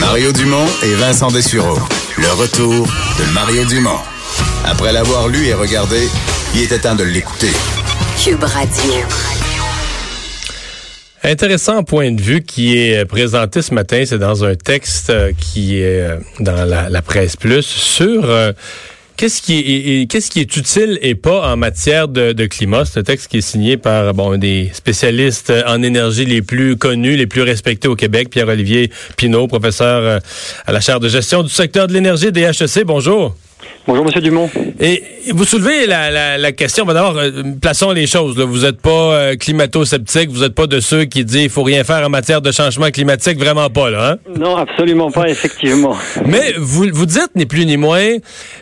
Mario Dumont et Vincent Dessureau. Le retour de Mario Dumont. Après l'avoir lu et regardé, il était temps de l'écouter. Cube Radio. Intéressant point de vue qui est présenté ce matin, c'est dans un texte euh, qui est euh, dans la, la presse plus sur euh, Qu'est-ce qui est, qu'est-ce utile et pas en matière de, climat? C'est un texte qui est signé par bon des spécialistes en énergie les plus connus, les plus respectés au Québec. Pierre-Olivier Pinault, professeur à la chaire de gestion du secteur de l'énergie des HEC. Bonjour. Bonjour, Monsieur Dumont. Et vous soulevez la, la, la question. D'abord, euh, plaçons les choses. Là. Vous n'êtes pas euh, climato-sceptique. Vous n'êtes pas de ceux qui disent qu'il faut rien faire en matière de changement climatique. Vraiment pas, là. Hein? Non, absolument pas, effectivement. Mais vous, vous dites, ni plus ni moins,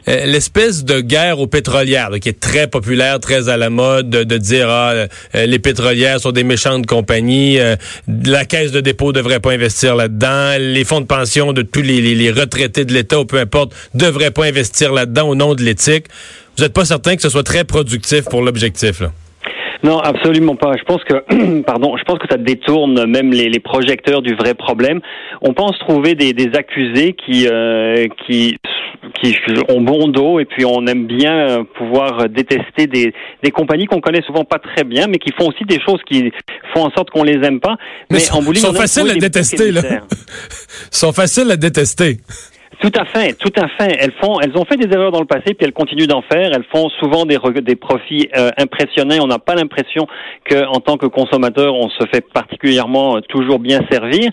euh, l'espèce de guerre aux pétrolières, qui est très populaire, très à la mode, de, de dire, ah, les pétrolières sont des méchantes compagnies, la caisse de dépôt devrait pas investir là-dedans, les fonds de pension de tous les, les, les retraités de l'État, ou peu importe, devraient pas investir là-dedans au nom de l'éthique. Vous n'êtes pas certain que ce soit très productif pour l'objectif? Non, absolument pas. Je pense que, pardon, je pense que ça détourne même les, les projecteurs du vrai problème. On pense trouver des, des accusés qui, euh, qui, qui ont bon dos et puis on aime bien pouvoir détester des, des compagnies qu'on connaît souvent pas très bien, mais qui font aussi des choses qui font en sorte qu'on les aime pas. Mais, mais en bowling, sont faciles à détester, là. sont faciles à détester. Tout à fait, tout à fait. Elles font, elles ont fait des erreurs dans le passé, puis elles continuent d'en faire. Elles font souvent des, des profits euh, impressionnants. On n'a pas l'impression que, en tant que consommateur, on se fait particulièrement euh, toujours bien servir.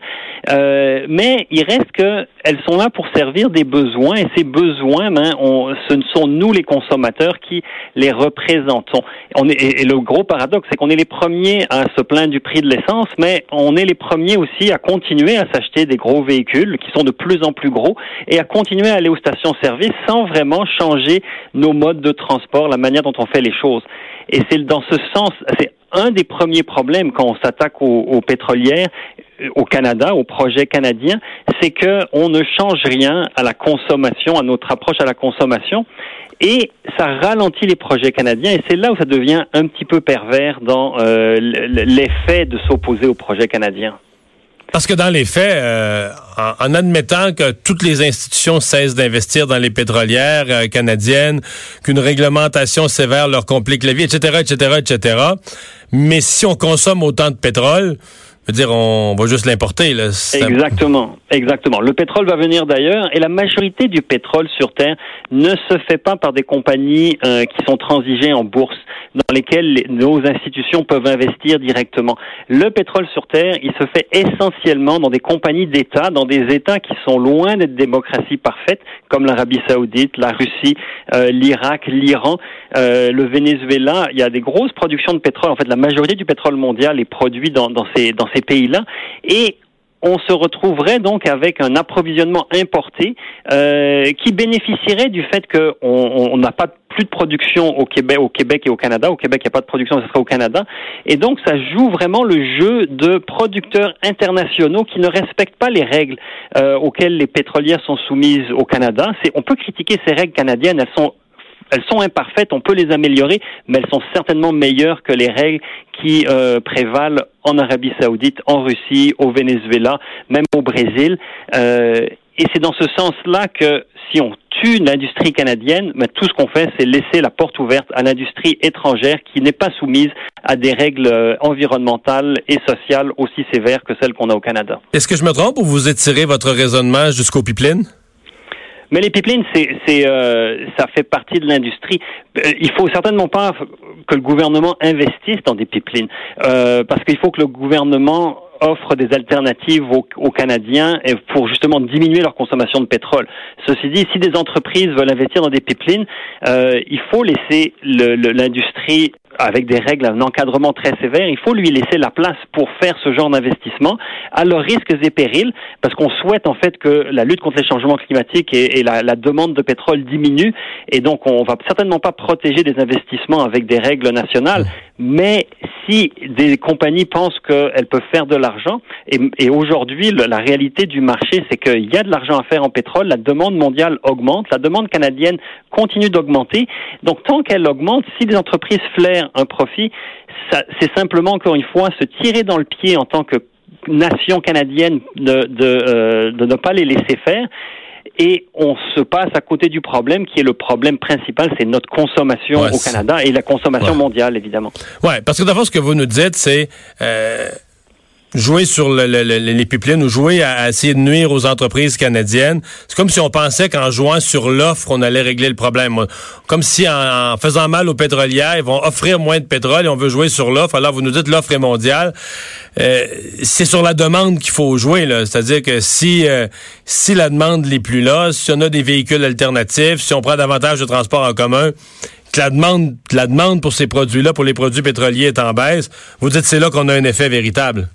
Euh, mais il reste que elles sont là pour servir des besoins, et ces besoins, ben, on, ce sont nous les consommateurs qui les représentons. On est, et, le gros paradoxe, c'est qu'on est les premiers à se plaindre du prix de l'essence, mais on est les premiers aussi à continuer à s'acheter des gros véhicules qui sont de plus en plus gros à continuer à aller aux stations-service sans vraiment changer nos modes de transport, la manière dont on fait les choses. Et c'est dans ce sens, c'est un des premiers problèmes quand on s'attaque aux, aux, pétrolières au Canada, au projet canadien, c'est que on ne change rien à la consommation, à notre approche à la consommation. Et ça ralentit les projets canadiens et c'est là où ça devient un petit peu pervers dans euh, l'effet de s'opposer au projet canadien. Parce que dans les faits, euh, en, admettant que toutes les institutions cessent d'investir dans les pétrolières euh, canadiennes, qu'une réglementation sévère leur complique la vie, etc., etc., etc., mais si on consomme autant de pétrole, je dire, on va juste l'importer. Là. Exactement, exactement. Le pétrole va venir d'ailleurs, et la majorité du pétrole sur Terre ne se fait pas par des compagnies euh, qui sont transigées en bourse, dans lesquelles les, nos institutions peuvent investir directement. Le pétrole sur Terre, il se fait essentiellement dans des compagnies d'État, dans des États qui sont loin d'être démocratie parfaite, comme l'Arabie Saoudite, la Russie, euh, l'Irak, l'Iran, euh, le Venezuela. Il y a des grosses productions de pétrole. En fait, la majorité du pétrole mondial est produit dans, dans ces dans ces pays-là. Et on se retrouverait donc avec un approvisionnement importé euh, qui bénéficierait du fait qu'on n'a pas plus de production au Québec, au Québec et au Canada. Au Québec, il n'y a pas de production, ce serait au Canada. Et donc, ça joue vraiment le jeu de producteurs internationaux qui ne respectent pas les règles euh, auxquelles les pétrolières sont soumises au Canada. On peut critiquer ces règles canadiennes, elles sont elles sont imparfaites, on peut les améliorer, mais elles sont certainement meilleures que les règles qui euh, prévalent en Arabie Saoudite, en Russie, au Venezuela, même au Brésil. Euh, et c'est dans ce sens-là que si on tue l'industrie canadienne, tout ce qu'on fait, c'est laisser la porte ouverte à l'industrie étrangère qui n'est pas soumise à des règles euh, environnementales et sociales aussi sévères que celles qu'on a au Canada. Est-ce que je me trompe ou vous étirez votre raisonnement jusqu'au pipeline? Mais les pipelines, c'est, euh, ça fait partie de l'industrie. Euh, il faut certainement pas que le gouvernement investisse dans des pipelines, euh, parce qu'il faut que le gouvernement offrent des alternatives aux, aux, Canadiens pour justement diminuer leur consommation de pétrole. Ceci dit, si des entreprises veulent investir dans des pipelines, euh, il faut laisser l'industrie avec des règles, un encadrement très sévère, il faut lui laisser la place pour faire ce genre d'investissement à leurs risques et périls, parce qu'on souhaite en fait que la lutte contre les changements climatiques et, la, demande de pétrole diminue, et donc on va certainement pas protéger des investissements avec des règles nationales, mais si des compagnies pensent qu'elles peuvent faire de l'argent, et, aujourd'hui la réalité du marché, c'est qu'il y a de l'argent à faire en pétrole, la demande mondiale augmente, la demande canadienne continue d'augmenter, donc tant qu'elle augmente, si des entreprises flairent un profit, c'est simplement, encore une fois, se tirer dans le pied en tant que nation canadienne de, de, euh, de ne pas les laisser faire et on se passe à côté du problème qui est le problème principal, c'est notre consommation au Canada et la consommation mondiale, évidemment. Ouais, parce que d'abord, ce que vous nous dites, c'est euh, jouer sur le, les pipelines ou jouer à, essayer de nuire aux entreprises canadiennes. C'est comme si on pensait qu'en jouant sur l'offre, on allait régler le problème. Comme si en, faisant mal aux pétrolières, ils vont offrir moins de pétrole et on veut jouer sur l'offre. Alors vous nous dites l'offre est mondiale. Euh, c'est sur la demande qu'il faut jouer. C'est-à-dire que si euh, si la demande n'est plus là, si on a des véhicules alternatifs, si on prend davantage de transport en commun, que la demande, la demande pour ces produits-là, pour les produits pétroliers est en baisse, vous dites c'est là qu'on a un effet véritable.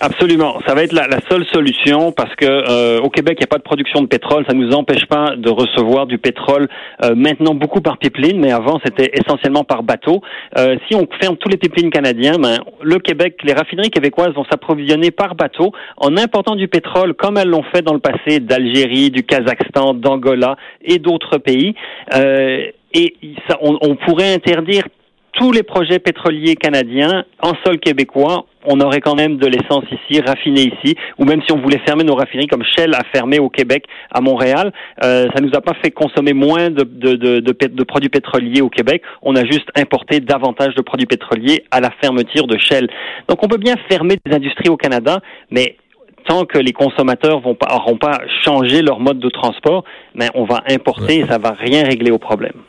Absolument, ça va être la, seule solution parce que euh, au Québec il n'y a pas de production de pétrole, ça ne nous empêche pas de recevoir du pétrole euh, maintenant beaucoup par pipeline, mais avant c'était essentiellement par bateau. Euh, si on ferme tous les pipelines canadiens, ben, le Québec, les raffineries québécoises vont s'approvisionner par bateau en important du pétrole comme elles l'ont fait dans le passé d'Algérie, du Kazakhstan, d'Angola et d'autres pays. et ça, on, on pourrait interdire tous les projets pétroliers canadiens en sol québécois, on aurait quand même de l'essence ici, raffinée ici, ou même si on voulait fermer nos raffineries comme Shell a fermé au Québec, à Montréal, euh, ça nous a pas fait consommer moins de, de, de, de, produits pétroliers au Québec, on a juste importé davantage de produits pétroliers à la fermeture de Shell. Donc on peut bien fermer des industries au Canada, mais tant que les consommateurs vont pas, auront pas changé leur mode de transport, mais on va importer et ça va rien régler au problème.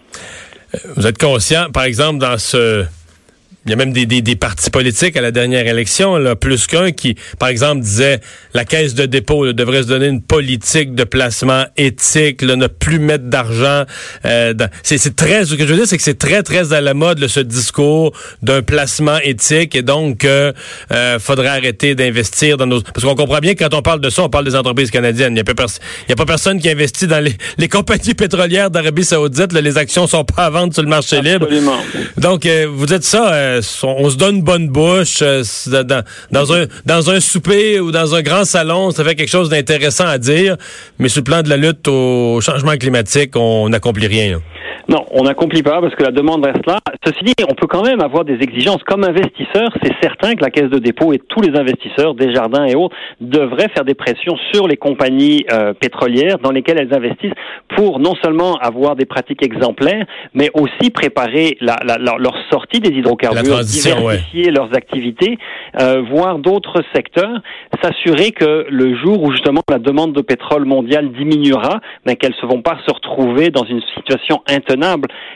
Vous êtes conscient, par exemple, dans ce il y a même des, des, des, partis politiques à la dernière élection, là, plus qu'un qui, par exemple, disait la caisse de dépôt devrait se donner une politique de placement éthique, là, ne plus mettre d'argent. Euh, c'est très, ce que je veux dire, c'est que c'est très très à la mode ce discours d'un placement éthique et donc euh, faudrait arrêter d'investir dans nos. Parce qu'on comprend bien que quand on parle de ça, on parle des entreprises canadiennes. Il n'y a, pas il y a pas personne qui investit dans les, les compagnies pétrolières d'Arabie Saoudite. Là, les actions sont pas à vendre sur le marché Absolument. libre. Donc, euh, vous dites ça. On, se donne bonne bouche euh, dans un souper ou dans un grand salon, ça fait quelque chose d'intéressant à dire, mais sur le plan de la lutte au changement climatique, on n'accomplit rien. Non, on n'accomplit pas parce que la demande reste là. Ceci dit, on peut quand même avoir des exigences. Comme investisseur, c'est certain que la Caisse de dépôt et tous les investisseurs, Desjardins et autres, devraient faire des pressions sur les compagnies euh, pétrolières dans lesquelles elles investissent pour non seulement avoir des pratiques exemplaires, mais aussi préparer la, la, leur sortie des hydrocarbures, diversifier leurs activités, euh, voir d'autres secteurs, s'assurer que le jour où justement la demande de pétrole mondiale diminuera, qu'elles ne vont pas se retrouver dans une situation intenable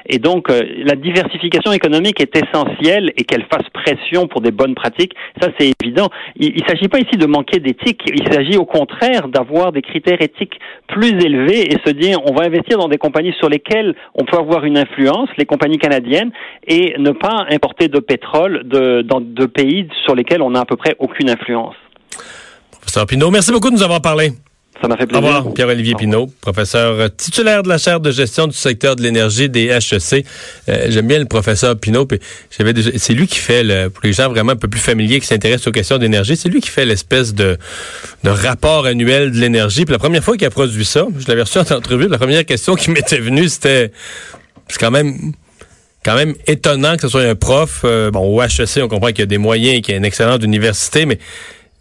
et donc, euh, la diversification économique est essentielle et qu'elle fasse pression pour des bonnes pratiques, ça c'est évident. Il ne s'agit pas ici de manquer d'éthique, il s'agit au contraire d'avoir des critères éthiques plus élevés et se dire on va investir dans des compagnies sur lesquelles on peut avoir une influence, les compagnies canadiennes, et ne pas importer de pétrole dans de pays sur lesquels on n'a à peu près aucune influence. Professeur Pinault, merci beaucoup de nous avoir parlé. Ça m'a fait plaisir. Au revoir, Pierre-Olivier Pinault, professeur titulaire de la chaire de gestion du secteur de l'énergie des HEC. Euh, j'aime bien le professeur Pinault. C'est lui qui fait, le, pour les gens vraiment un peu plus familiers qui s'intéressent aux questions d'énergie, c'est lui qui fait l'espèce de, de rapport annuel de l'énergie. Puis la première fois qu'il a produit ça, je l'avais reçu en entrevue, la première question qui m'était venue, c'était c'est quand même quand même étonnant que ce soit un prof. Euh, bon, au HEC, on comprend qu'il y a des moyens, qu'il y a une excellente université, mais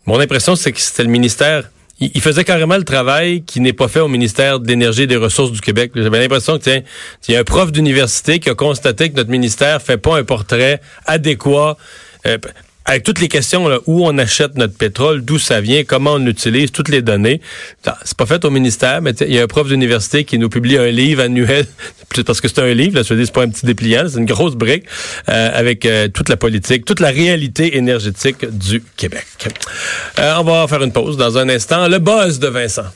mon impression, c'est que c'était le ministère il, faisait carrément le travail qui n'est pas fait au ministère de l'Énergie et des Ressources du Québec. J'avais l'impression que, tiens, il y a un prof d'université qui a constaté que notre ministère fait pas un portrait adéquat. Euh, avec toutes les questions, là, où on achète notre pétrole, d'où ça vient, comment on utilise, toutes les données. C'est pas fait au ministère, mais il y a un prof d'université qui nous publie un livre annuel, parce que c'est un livre, là, c'est pas un petit dépliant, c'est une grosse brique, euh, avec euh, toute la politique, toute la réalité énergétique du Québec. Euh, on va faire une pause dans un instant. Le buzz de Vincent.